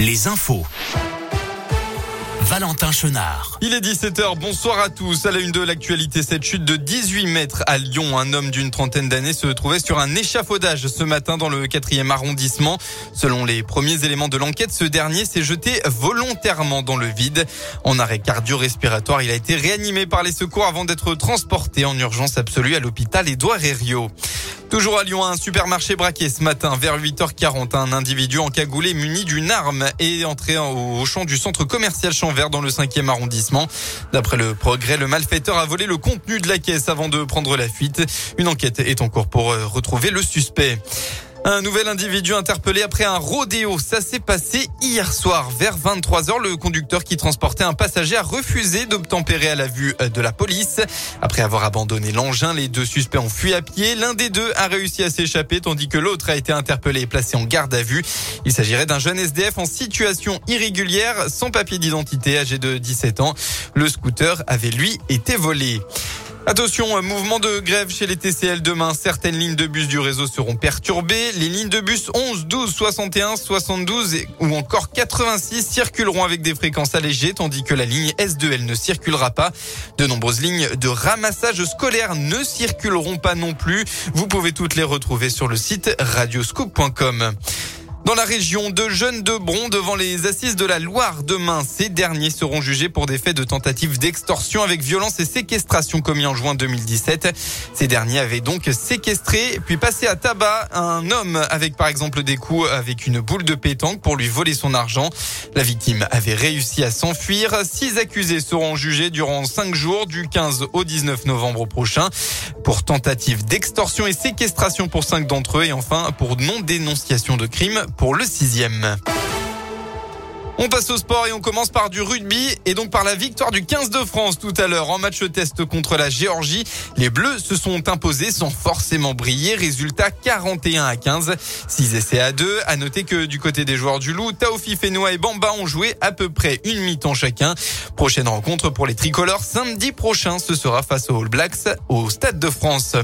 les infos. Valentin Chenard. Il est 17h, bonsoir à tous. À la une de l'actualité, cette chute de 18 mètres à Lyon. Un homme d'une trentaine d'années se trouvait sur un échafaudage ce matin dans le 4e arrondissement. Selon les premiers éléments de l'enquête, ce dernier s'est jeté volontairement dans le vide. En arrêt cardio-respiratoire, il a été réanimé par les secours avant d'être transporté en urgence absolue à l'hôpital Édouard Herriot. Toujours à Lyon, un supermarché braqué ce matin vers 8h40. Un individu encagoulé muni d'une arme est entré au champ du centre commercial Champvert dans le 5e arrondissement. D'après le progrès, le malfaiteur a volé le contenu de la caisse avant de prendre la fuite. Une enquête est en cours pour euh, retrouver le suspect. Un nouvel individu interpellé après un rodéo. Ça s'est passé hier soir vers 23h. Le conducteur qui transportait un passager a refusé d'obtempérer à la vue de la police. Après avoir abandonné l'engin, les deux suspects ont fui à pied. L'un des deux a réussi à s'échapper tandis que l'autre a été interpellé et placé en garde à vue. Il s'agirait d'un jeune SDF en situation irrégulière, sans papier d'identité, âgé de 17 ans. Le scooter avait lui été volé. Attention, mouvement de grève chez les TCL demain. Certaines lignes de bus du réseau seront perturbées. Les lignes de bus 11, 12, 61, 72 ou encore 86 circuleront avec des fréquences allégées, tandis que la ligne S2L ne circulera pas. De nombreuses lignes de ramassage scolaire ne circuleront pas non plus. Vous pouvez toutes les retrouver sur le site radioscoop.com. Dans la région, de jeunes de Bron devant les assises de la Loire demain. Ces derniers seront jugés pour des faits de tentative d'extorsion avec violence et séquestration commis en juin 2017. Ces derniers avaient donc séquestré puis passé à tabac un homme avec par exemple des coups avec une boule de pétanque pour lui voler son argent. La victime avait réussi à s'enfuir. Six accusés seront jugés durant cinq jours du 15 au 19 novembre prochain pour tentative d'extorsion et séquestration pour cinq d'entre eux et enfin pour non-dénonciation de crime pour le sixième. On passe au sport et on commence par du rugby et donc par la victoire du 15 de France tout à l'heure en match test contre la Géorgie. Les Bleus se sont imposés sans forcément briller. Résultat 41 à 15. 6 essais à 2. À noter que du côté des joueurs du Loup, Taofi Fenoa et Bamba ont joué à peu près une mi-temps chacun. Prochaine rencontre pour les tricolores samedi prochain. Ce sera face aux All Blacks au Stade de France.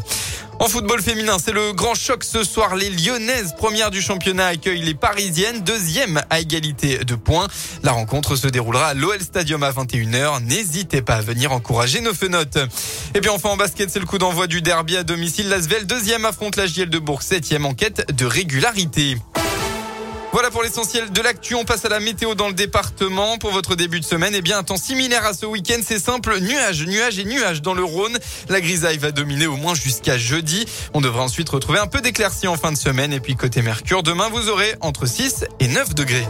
En football féminin, c'est le grand choc ce soir. Les Lyonnaises, première du championnat, accueillent les Parisiennes, deuxième à égalité de points. La rencontre se déroulera à l'OL Stadium à 21h. N'hésitez pas à venir encourager nos fenotes. Et puis enfin en basket, c'est le coup d'envoi du derby à domicile. Lasvel, deuxième affronte la JL de Bourg, septième enquête de régularité. Voilà pour l'essentiel de l'actu. On passe à la météo dans le département. Pour votre début de semaine, eh bien, un temps similaire à ce week-end. C'est simple. Nuages, nuages et nuages dans le Rhône. La grisaille va dominer au moins jusqu'à jeudi. On devra ensuite retrouver un peu d'éclaircie en fin de semaine. Et puis, côté Mercure, demain, vous aurez entre 6 et 9 degrés.